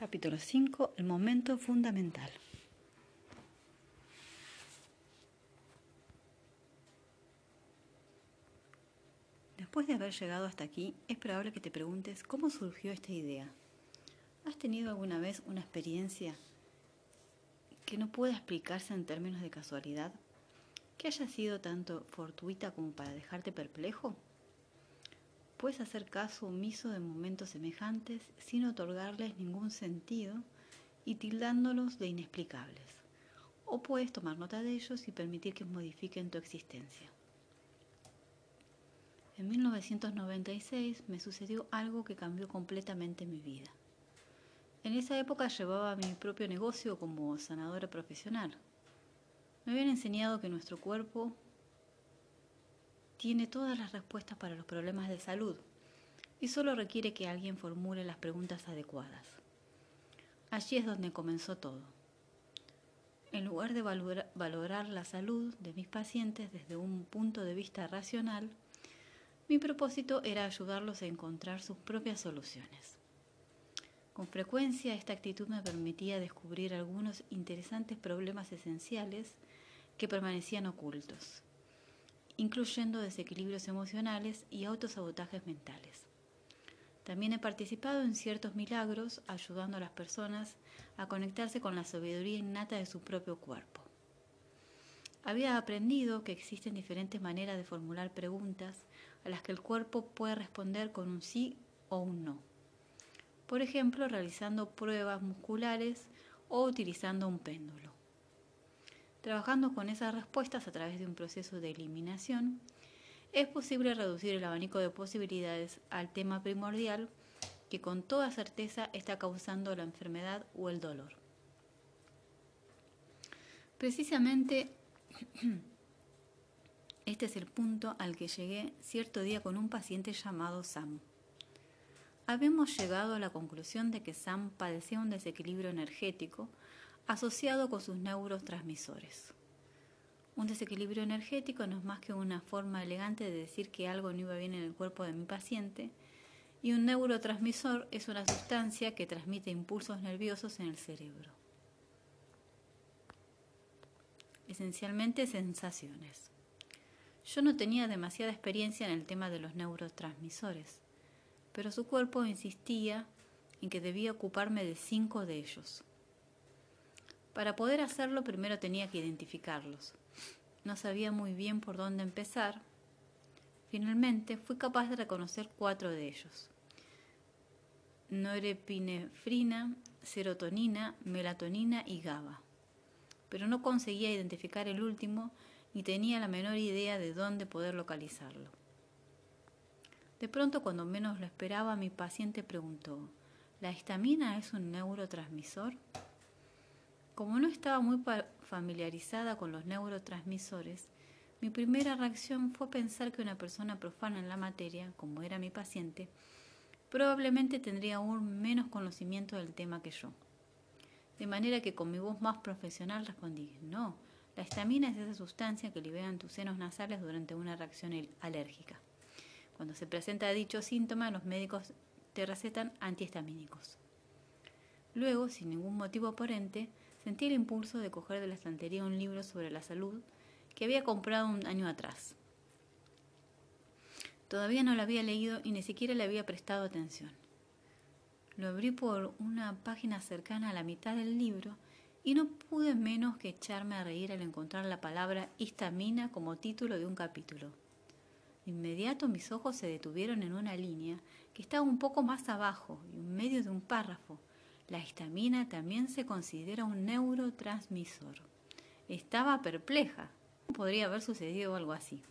Capítulo 5. El momento fundamental. Después de haber llegado hasta aquí, es probable que te preguntes cómo surgió esta idea. ¿Has tenido alguna vez una experiencia que no pueda explicarse en términos de casualidad? ¿Que haya sido tanto fortuita como para dejarte perplejo? Puedes hacer caso omiso de momentos semejantes sin otorgarles ningún sentido y tildándolos de inexplicables. O puedes tomar nota de ellos y permitir que modifiquen tu existencia. En 1996 me sucedió algo que cambió completamente mi vida. En esa época llevaba mi propio negocio como sanadora profesional. Me habían enseñado que nuestro cuerpo tiene todas las respuestas para los problemas de salud y solo requiere que alguien formule las preguntas adecuadas. Allí es donde comenzó todo. En lugar de valorar la salud de mis pacientes desde un punto de vista racional, mi propósito era ayudarlos a encontrar sus propias soluciones. Con frecuencia esta actitud me permitía descubrir algunos interesantes problemas esenciales que permanecían ocultos incluyendo desequilibrios emocionales y autosabotajes mentales. También he participado en ciertos milagros ayudando a las personas a conectarse con la sabiduría innata de su propio cuerpo. Había aprendido que existen diferentes maneras de formular preguntas a las que el cuerpo puede responder con un sí o un no. Por ejemplo, realizando pruebas musculares o utilizando un péndulo. Trabajando con esas respuestas a través de un proceso de eliminación, es posible reducir el abanico de posibilidades al tema primordial que con toda certeza está causando la enfermedad o el dolor. Precisamente este es el punto al que llegué cierto día con un paciente llamado Sam. Habíamos llegado a la conclusión de que Sam padecía un desequilibrio energético asociado con sus neurotransmisores. Un desequilibrio energético no es más que una forma elegante de decir que algo no iba bien en el cuerpo de mi paciente y un neurotransmisor es una sustancia que transmite impulsos nerviosos en el cerebro. Esencialmente sensaciones. Yo no tenía demasiada experiencia en el tema de los neurotransmisores, pero su cuerpo insistía en que debía ocuparme de cinco de ellos. Para poder hacerlo primero tenía que identificarlos. No sabía muy bien por dónde empezar. Finalmente fui capaz de reconocer cuatro de ellos. Norepinefrina, serotonina, melatonina y GABA. Pero no conseguía identificar el último ni tenía la menor idea de dónde poder localizarlo. De pronto, cuando menos lo esperaba, mi paciente preguntó, ¿la histamina es un neurotransmisor? Como no estaba muy familiarizada con los neurotransmisores, mi primera reacción fue pensar que una persona profana en la materia, como era mi paciente, probablemente tendría aún menos conocimiento del tema que yo. De manera que con mi voz más profesional respondí, no, la estamina es esa sustancia que liberan tus senos nasales durante una reacción alérgica. Cuando se presenta dicho síntoma, los médicos te recetan antihistamínicos. Luego, sin ningún motivo aparente, sentí el impulso de coger de la estantería un libro sobre la salud que había comprado un año atrás. Todavía no lo había leído y ni siquiera le había prestado atención. Lo abrí por una página cercana a la mitad del libro y no pude menos que echarme a reír al encontrar la palabra histamina como título de un capítulo. De inmediato mis ojos se detuvieron en una línea que estaba un poco más abajo y en medio de un párrafo la histamina también se considera un neurotransmisor. Estaba perpleja. Podría haber sucedido algo así.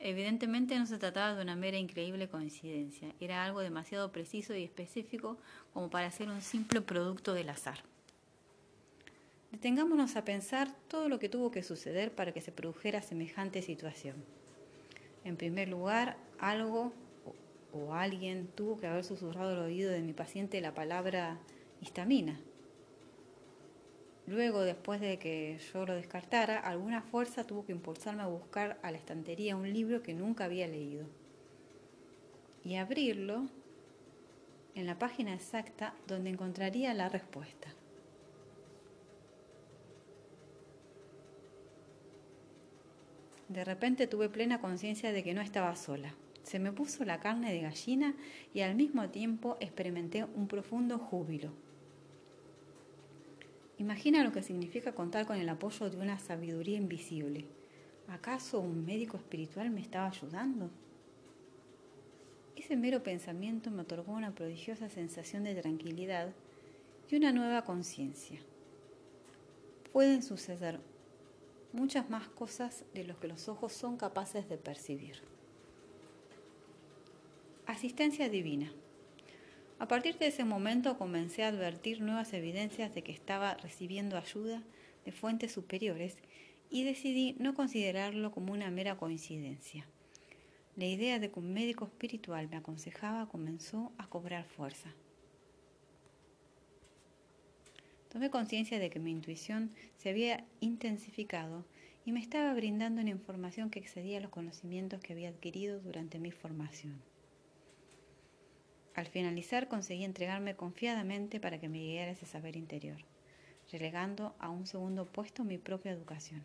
Evidentemente no se trataba de una mera increíble coincidencia, era algo demasiado preciso y específico como para ser un simple producto del azar. Detengámonos a pensar todo lo que tuvo que suceder para que se produjera semejante situación. En primer lugar, algo o, alguien tuvo que haber susurrado al oído de mi paciente la palabra histamina. Luego, después de que yo lo descartara, alguna fuerza tuvo que impulsarme a buscar a la estantería un libro que nunca había leído. Y abrirlo en la página exacta donde encontraría la respuesta. De repente tuve plena conciencia de que no estaba sola. Se me puso la carne de gallina y al mismo tiempo experimenté un profundo júbilo. Imagina lo que significa contar con el apoyo de una sabiduría invisible. ¿Acaso un médico espiritual me estaba ayudando? Ese mero pensamiento me otorgó una prodigiosa sensación de tranquilidad y una nueva conciencia. Pueden suceder muchas más cosas de lo que los ojos son capaces de percibir. Asistencia divina. A partir de ese momento comencé a advertir nuevas evidencias de que estaba recibiendo ayuda de fuentes superiores y decidí no considerarlo como una mera coincidencia. La idea de que un médico espiritual me aconsejaba comenzó a cobrar fuerza. Tomé conciencia de que mi intuición se había intensificado y me estaba brindando una información que excedía los conocimientos que había adquirido durante mi formación. Al finalizar conseguí entregarme confiadamente para que me guiara ese saber interior, relegando a un segundo puesto mi propia educación.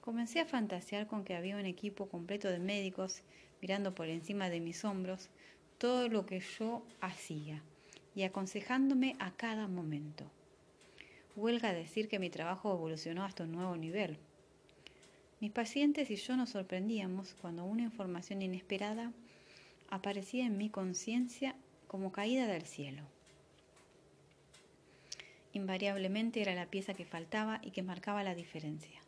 Comencé a fantasear con que había un equipo completo de médicos mirando por encima de mis hombros todo lo que yo hacía y aconsejándome a cada momento. Huelga decir que mi trabajo evolucionó hasta un nuevo nivel. Mis pacientes y yo nos sorprendíamos cuando una información inesperada aparecía en mi conciencia como caída del cielo. Invariablemente era la pieza que faltaba y que marcaba la diferencia.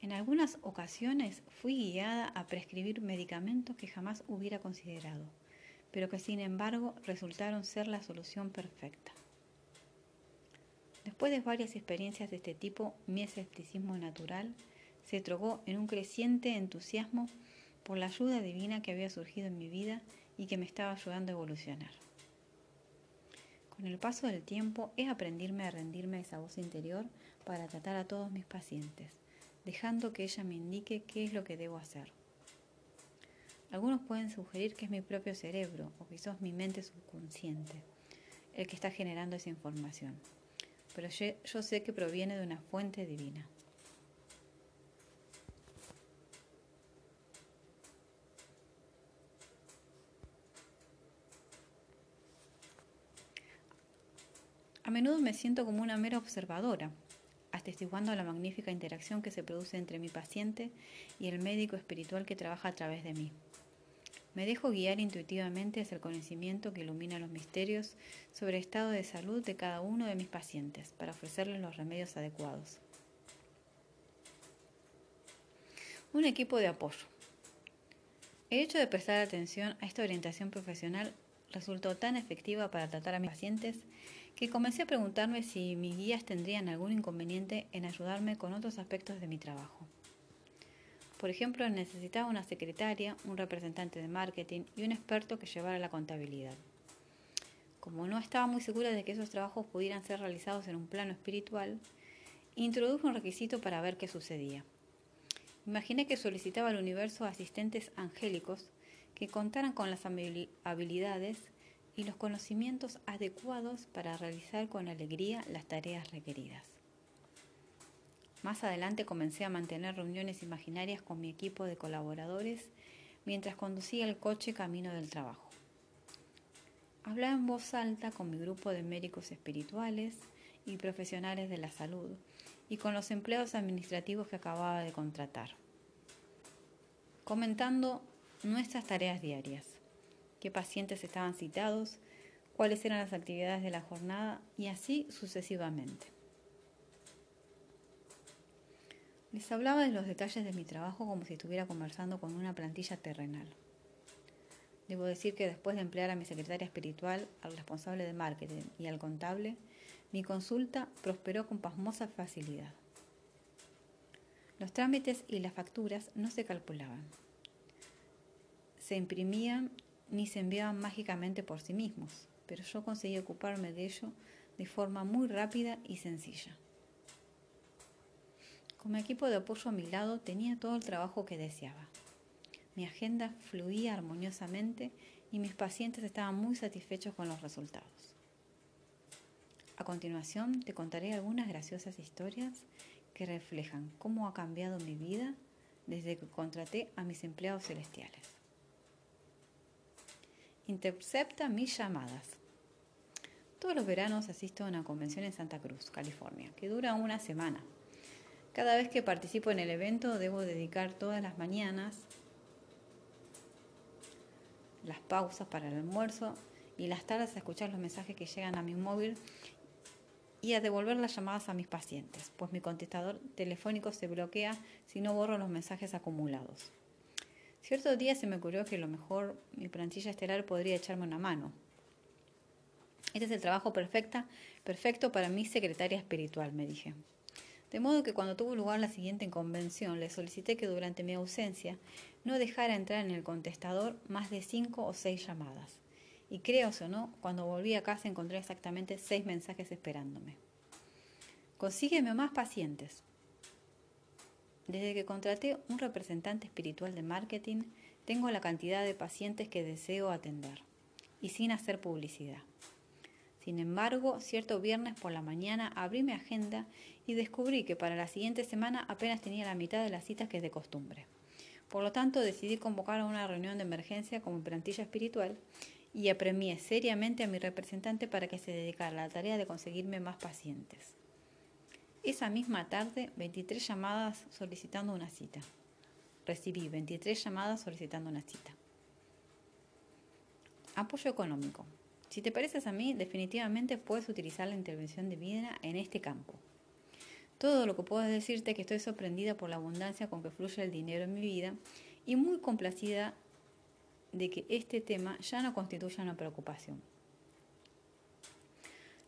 En algunas ocasiones fui guiada a prescribir medicamentos que jamás hubiera considerado pero que sin embargo resultaron ser la solución perfecta. Después de varias experiencias de este tipo, mi escepticismo natural se trocó en un creciente entusiasmo por la ayuda divina que había surgido en mi vida y que me estaba ayudando a evolucionar. Con el paso del tiempo he aprendido a rendirme a esa voz interior para tratar a todos mis pacientes, dejando que ella me indique qué es lo que debo hacer. Algunos pueden sugerir que es mi propio cerebro o quizás mi mente subconsciente el que está generando esa información, pero yo, sé que proviene de una fuente divina. A menudo me siento como una mera observadora, atestiguando la magnífica interacción que se produce entre mi paciente y el médico espiritual que trabaja a través de mí. Me dejo guiar intuitivamente hacia el conocimiento que ilumina los misterios sobre el estado de salud de cada uno de mis pacientes para ofrecerles los remedios adecuados. Un equipo de apoyo. El hecho de prestar atención a esta orientación profesional resultó tan efectiva para tratar a mis pacientes que comencé a preguntarme si mis guías tendrían algún inconveniente en ayudarme con otros aspectos de mi trabajo. Por ejemplo, necesitaba una secretaria, un representante de marketing y un experto que llevara la contabilidad. Como no estaba muy segura de que esos trabajos pudieran ser realizados en un plano espiritual, introduje un requisito para ver qué sucedía. Imaginé que solicitaba al universo asistentes angélicos que contaran con las habilidades y los conocimientos adecuados para realizar con alegría las tareas requeridas. Más adelante comencé a mantener reuniones imaginarias con mi equipo de colaboradores mientras conducía el coche camino del trabajo. Hablaba en voz alta con mi grupo de médicos espirituales y profesionales de la salud y con los empleados administrativos que acababa de contratar, comentando nuestras tareas diarias, qué pacientes estaban citados, cuáles eran las actividades de la jornada y así sucesivamente. Les hablaba de los detalles de mi trabajo como si estuviera conversando con una plantilla terrenal. Debo decir que después de emplear a mi secretaria espiritual, al responsable de marketing y al contable, mi consulta prosperó con pasmosa facilidad. Los trámites y las facturas no se calculaban. Se imprimían ni se enviaban mágicamente por sí mismos, pero yo conseguí ocuparme de ello de forma muy rápida y sencilla. Con mi equipo de apoyo a mi lado tenía todo el trabajo que deseaba. Mi agenda fluía armoniosamente y mis pacientes estaban muy satisfechos con los resultados. A continuación te contaré algunas graciosas historias que reflejan cómo ha cambiado mi vida desde que contraté a mis empleados celestiales. Intercepta mis llamadas. Todos los veranos asisto a una convención en Santa Cruz, California, que dura una semana. Cada vez que participo en el evento debo dedicar todas las mañanas las pausas para el almuerzo y las tardes a escuchar los mensajes que llegan a mi móvil y a devolver las llamadas a mis pacientes, pues mi contestador telefónico se bloquea si no borro los mensajes acumulados. Cierto día se me ocurrió que a lo mejor mi plantilla estelar podría echarme una mano. Este es el trabajo perfecta, perfecto para mi secretaria espiritual, me dije. De modo que cuando tuvo lugar la siguiente convención, le solicité que durante mi ausencia no dejara entrar en el contestador más de cinco o seis llamadas. Y creo o no, cuando volví a casa encontré exactamente seis mensajes esperándome. Consígueme más pacientes. Desde que contraté un representante espiritual de marketing, tengo la cantidad de pacientes que deseo atender, y sin hacer publicidad. Sin embargo, cierto viernes por la mañana abrí mi agenda y descubrí que para la siguiente semana apenas tenía la mitad de las citas que de costumbre. Por lo tanto, decidí convocar a una reunión de emergencia como plantilla espiritual y apremié seriamente a mi representante para que se dedicara a la tarea de conseguirme más pacientes. Esa misma tarde, 23 llamadas solicitando una cita. Recibí 23 llamadas solicitando una cita. Apoyo económico. Si te pareces a mí, definitivamente puedes utilizar la intervención divina en este campo. Todo lo que puedo decirte es que estoy sorprendida por la abundancia con que fluye el dinero en mi vida y muy complacida de que este tema ya no constituya una preocupación.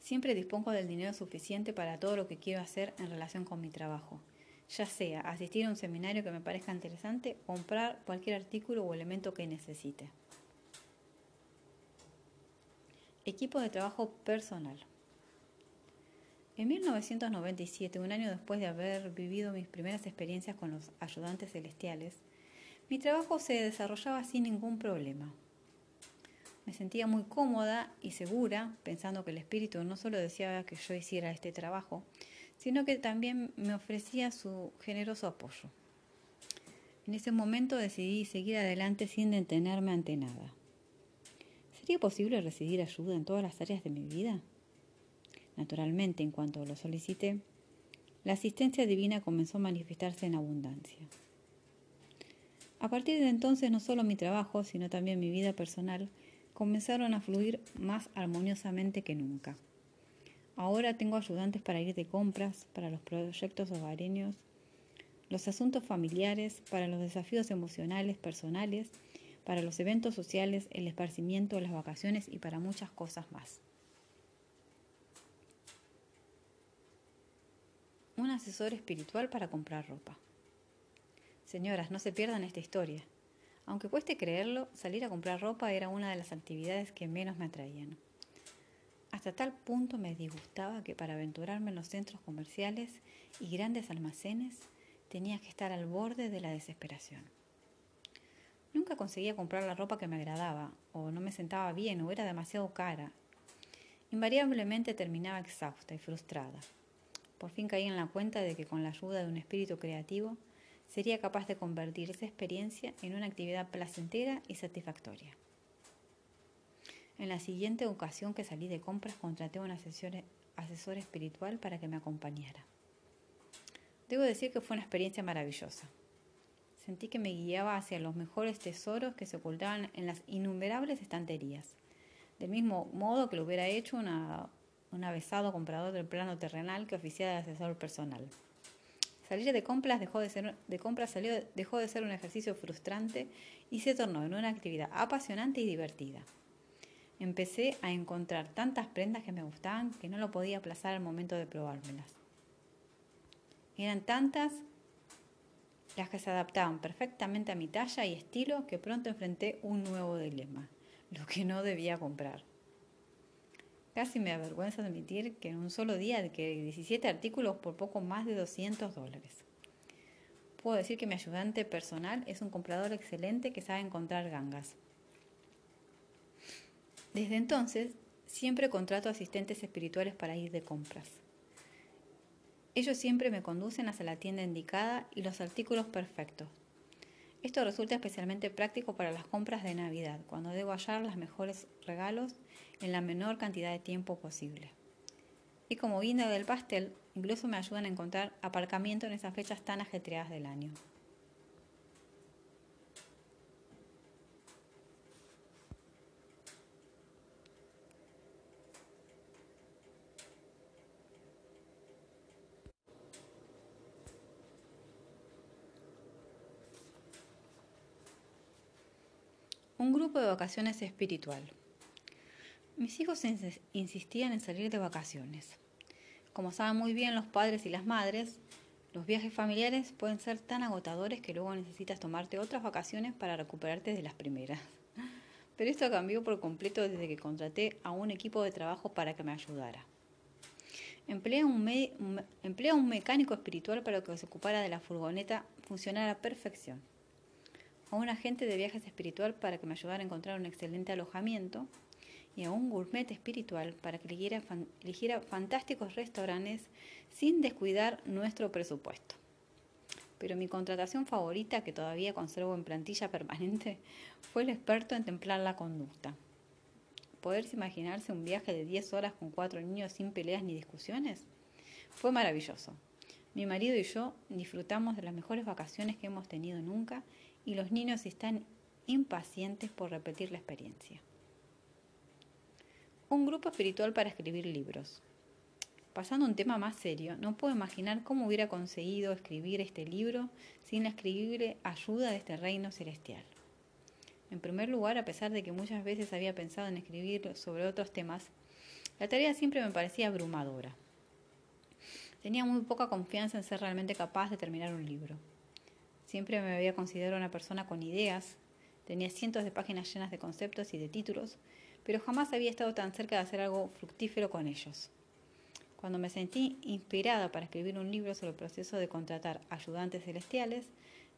Siempre dispongo del dinero suficiente para todo lo que quiero hacer en relación con mi trabajo, ya sea asistir a un seminario que me parezca interesante comprar cualquier artículo o elemento que necesite. Equipo de trabajo personal. En 1997, un año después de haber vivido mis primeras experiencias con los ayudantes celestiales, mi trabajo se desarrollaba sin ningún problema. Me sentía muy cómoda y segura, pensando que el espíritu no solo deseaba que yo hiciera este trabajo, sino que también me ofrecía su generoso apoyo. En ese momento decidí seguir adelante sin detenerme ante nada. ¿Sería posible recibir ayuda en todas las áreas de mi vida? Naturalmente, en cuanto lo solicité, la asistencia divina comenzó a manifestarse en abundancia. A partir de entonces no solo mi trabajo, sino también mi vida personal comenzaron a fluir más armoniosamente que nunca. Ahora tengo ayudantes para ir de compras, para los proyectos hogareños, los asuntos familiares, para los desafíos emocionales, personales, para los eventos sociales, el esparcimiento, las vacaciones y para muchas cosas más. Un asesor espiritual para comprar ropa. Señoras, no se pierdan esta historia. Aunque cueste creerlo, salir a comprar ropa era una de las actividades que menos me atraían. Hasta tal punto me disgustaba que para aventurarme en los centros comerciales y grandes almacenes tenía que estar al borde de la desesperación. Nunca conseguía comprar la ropa que me agradaba, o no me sentaba bien, o era demasiado cara. Invariablemente terminaba exhausta y frustrada. Por fin caí en la cuenta de que con la ayuda de un espíritu creativo sería capaz de convertir esa experiencia en una actividad placentera y satisfactoria. En la siguiente ocasión que salí de compras contraté a un asesor, espiritual para que me acompañara. Debo decir que fue una experiencia maravillosa. Sentí que me guiaba hacia los mejores tesoros que se ocultaban en las innumerables estanterías, del mismo modo que lo hubiera hecho un avesado comprador del plano terrenal que oficiaba de asesor personal. Salir de compras dejó de ser, de compras salió, dejó de ser un ejercicio frustrante y se tornó en una actividad apasionante y divertida. Empecé a encontrar tantas prendas que me gustaban que no lo podía aplazar al momento de probármelas. Eran tantas las que se adaptaban perfectamente a mi talla y estilo que pronto enfrenté un nuevo dilema, lo que no debía comprar. Casi me avergüenza admitir que en un solo día adquirí 17 artículos por poco más de 200 dólares. Puedo decir que mi ayudante personal es un comprador excelente que sabe encontrar gangas. Desde entonces, siempre contrato asistentes espirituales para ir de compras. Ellos siempre me conducen hacia la tienda indicada y los artículos perfectos. Esto resulta especialmente práctico para las compras de Navidad, cuando debo hallar los mejores regalos en la menor cantidad de tiempo posible. Y como guinda del pastel, incluso me ayudan a encontrar aparcamiento en esas fechas tan ajetreadas del año. Un grupo de vacaciones espiritual. Mis hijos insistían en salir de vacaciones. Como saben muy bien los padres y las madres, los viajes familiares pueden ser tan agotadores que luego necesitas tomarte otras vacaciones para recuperarte de las primeras. Pero esto cambió por completo desde que contraté a un equipo de trabajo para que me ayudara. Empleé un, un, un mecánico espiritual para que se ocupara de la furgoneta funcionara a perfección a un agente de viajes espiritual para que me ayudara a encontrar un excelente alojamiento y a un gourmet espiritual para que eligiera, fantásticos restaurantes sin descuidar nuestro presupuesto. Pero mi contratación favorita, que todavía conservo en plantilla permanente, fue el experto en templar la conducta. ¿Poderse imaginarse un viaje de 10 horas con cuatro niños sin peleas ni discusiones? Fue maravilloso. Mi marido y yo disfrutamos de las mejores vacaciones que hemos tenido nunca y los niños están impacientes por repetir la experiencia. Un grupo espiritual para escribir libros. Pasando a un tema más serio, no puedo imaginar cómo hubiera conseguido escribir este libro sin la escribible ayuda de este reino celestial. En primer lugar, a pesar de que muchas veces había pensado en escribir sobre otros temas, la tarea siempre me parecía abrumadora. Tenía muy poca confianza en ser realmente capaz de terminar un libro. Siempre me había considerado una persona con ideas, tenía cientos de páginas llenas de conceptos y de títulos, pero jamás había estado tan cerca de hacer algo fructífero con ellos. Cuando me sentí inspirada para escribir un libro sobre el proceso de contratar ayudantes celestiales,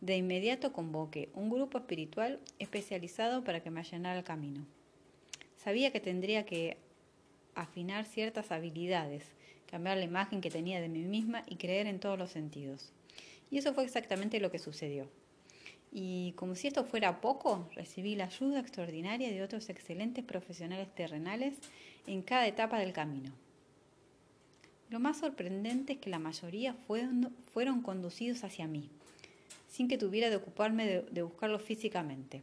de inmediato convoqué un grupo espiritual especializado para que me allanara el camino. Sabía que tendría que afinar ciertas habilidades, cambiar la imagen que tenía de mí misma y creer en todos los sentidos. Y eso fue exactamente lo que sucedió. Y como si esto fuera poco, recibí la ayuda extraordinaria de otros excelentes profesionales terrenales en cada etapa del camino. Lo más sorprendente es que la mayoría fueron, conducidos hacia mí, sin que tuviera de ocuparme de, de buscarlos físicamente.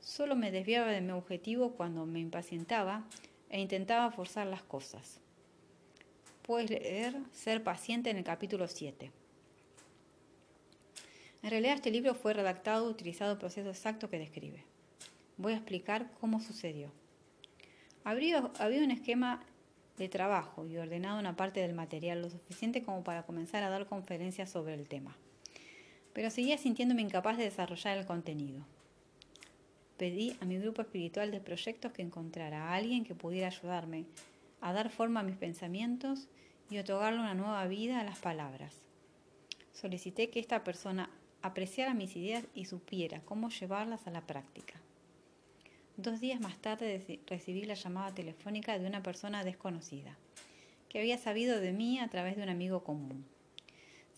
Solo me desviaba de mi objetivo cuando me impacientaba e intentaba forzar las cosas. Puedes leer Ser paciente en el capítulo 7. En realidad este libro fue redactado utilizando el proceso exacto que describe. Voy a explicar cómo sucedió. Había un esquema de trabajo y ordenado una parte del material lo suficiente como para comenzar a dar conferencias sobre el tema. Pero seguía sintiéndome incapaz de desarrollar el contenido. Pedí a mi grupo espiritual de proyectos que encontrara a alguien que pudiera ayudarme a dar forma a mis pensamientos y otorgarle una nueva vida a las palabras. Solicité que esta persona apreciara mis ideas y supiera cómo llevarlas a la práctica. Dos días más tarde recibí la llamada telefónica de una persona desconocida, que había sabido de mí a través de un amigo común.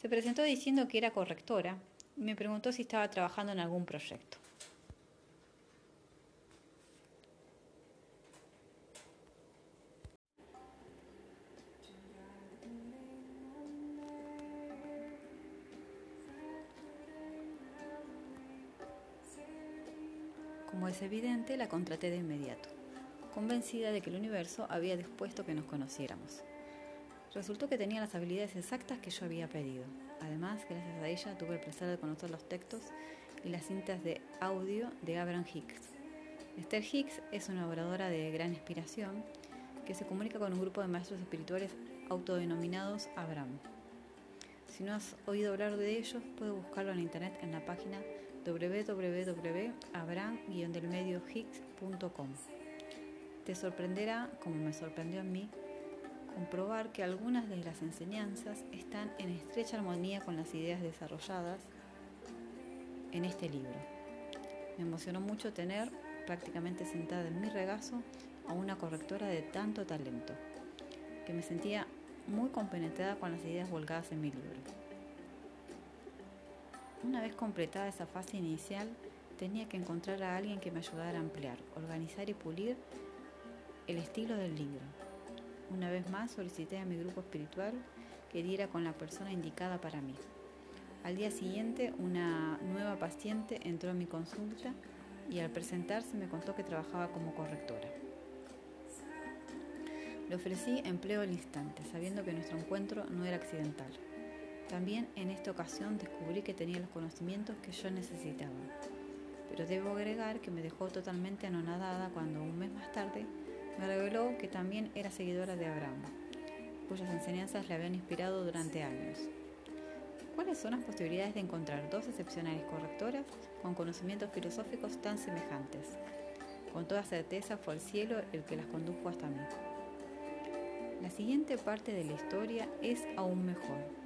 Se presentó diciendo que era correctora y me preguntó si estaba trabajando en algún proyecto. Es evidente, la contraté de inmediato, convencida de que el universo había dispuesto que nos conociéramos. Resultó que tenía las habilidades exactas que yo había pedido. Además, gracias a ella tuve el placer de conocer los textos y las cintas de audio de Abraham Hicks. Esther Hicks es una oradora de gran inspiración que se comunica con un grupo de maestros espirituales autodenominados Abraham. Si no has oído hablar de ellos, puedes buscarlo en internet en la página www.abram-hicks.com. Te sorprenderá, como me sorprendió a mí, comprobar que algunas de las enseñanzas están en estrecha armonía con las ideas desarrolladas en este libro. Me emocionó mucho tener prácticamente sentada en mi regazo a una correctora de tanto talento, que me sentía muy compenetrada con las ideas volcadas en mi libro. Una vez completada esa fase inicial, tenía que encontrar a alguien que me ayudara a ampliar, organizar y pulir el estilo del libro. Una vez más solicité a mi grupo espiritual que diera con la persona indicada para mí. Al día siguiente, una nueva paciente entró en mi consulta y al presentarse me contó que trabajaba como correctora. Le ofrecí empleo al instante, sabiendo que nuestro encuentro no era accidental. También en esta ocasión descubrí que tenía los conocimientos que yo necesitaba. Pero debo agregar que me dejó totalmente anonadada cuando un mes más tarde me reveló que también era seguidora de Abraham, cuyas enseñanzas le habían inspirado durante años. ¿Cuáles son las posibilidades de encontrar dos excepcionales correctoras con conocimientos filosóficos tan semejantes? Con toda certeza fue el cielo el que las condujo hasta mí. La siguiente parte de la historia es aún mejor.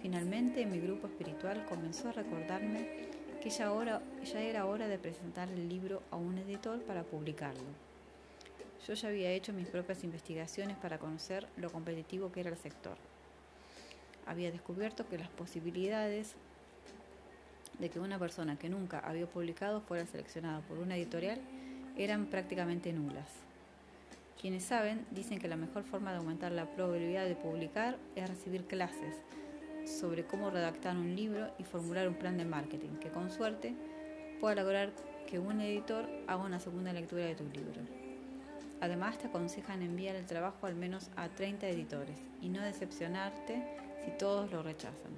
Finalmente mi grupo espiritual comenzó a recordarme que ya, era hora de presentar el libro a un editor para publicarlo. Yo ya había hecho mis propias investigaciones para conocer lo competitivo que era el sector había descubierto que las posibilidades de que una persona que nunca había publicado fuera seleccionada por una editorial eran prácticamente nulas. Quienes saben dicen que la mejor forma de aumentar la probabilidad de publicar es recibir clases sobre cómo redactar un libro y formular un plan de marketing que con suerte pueda lograr que un editor haga una segunda lectura de tu libro. Además te aconsejan enviar el trabajo al menos a 30 editores y no decepcionarte si todos lo rechazan.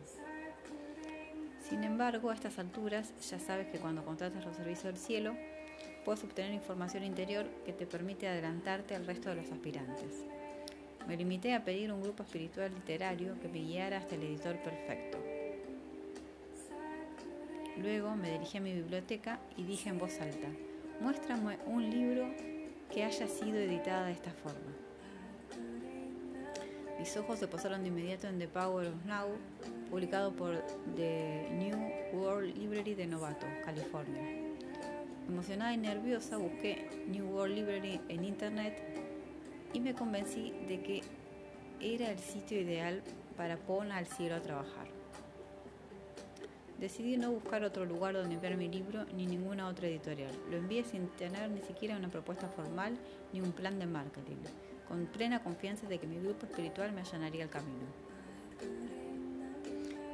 Sin embargo, a estas alturas ya sabes que cuando contratas los servicios del cielo, puedes obtener información interior que te permite adelantarte al resto de los aspirantes. Me limité a pedir un grupo espiritual literario que me guiara hasta el editor perfecto. Luego me dirigí a mi biblioteca y dije en voz alta, muéstrame un libro que haya sido editado de esta forma. Mis ojos se posaron de inmediato en The Power of Now, publicado por The New World Library de Novato, California. Emocionada y nerviosa busqué New World Library en internet y me convencí de que era el sitio ideal para poner al cielo a trabajar. Decidí no buscar otro lugar donde enviar mi libro ni ninguna otra editorial. Lo envié sin tener ni siquiera una propuesta formal ni un plan de marketing con plena confianza de que mi grupo espiritual me allanaría el camino.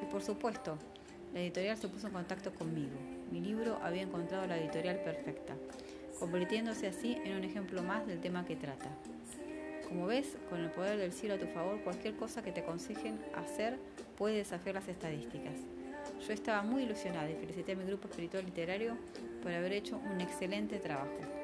Y por supuesto, la editorial se puso en contacto conmigo. Mi libro había encontrado la editorial perfecta, convirtiéndose así en un ejemplo más del tema que trata. Como ves, con el poder del cielo a tu favor, cualquier cosa que te aconsejen hacer puede desafiar las estadísticas. Yo estaba muy ilusionada y felicité a mi grupo espiritual literario por haber hecho un excelente trabajo.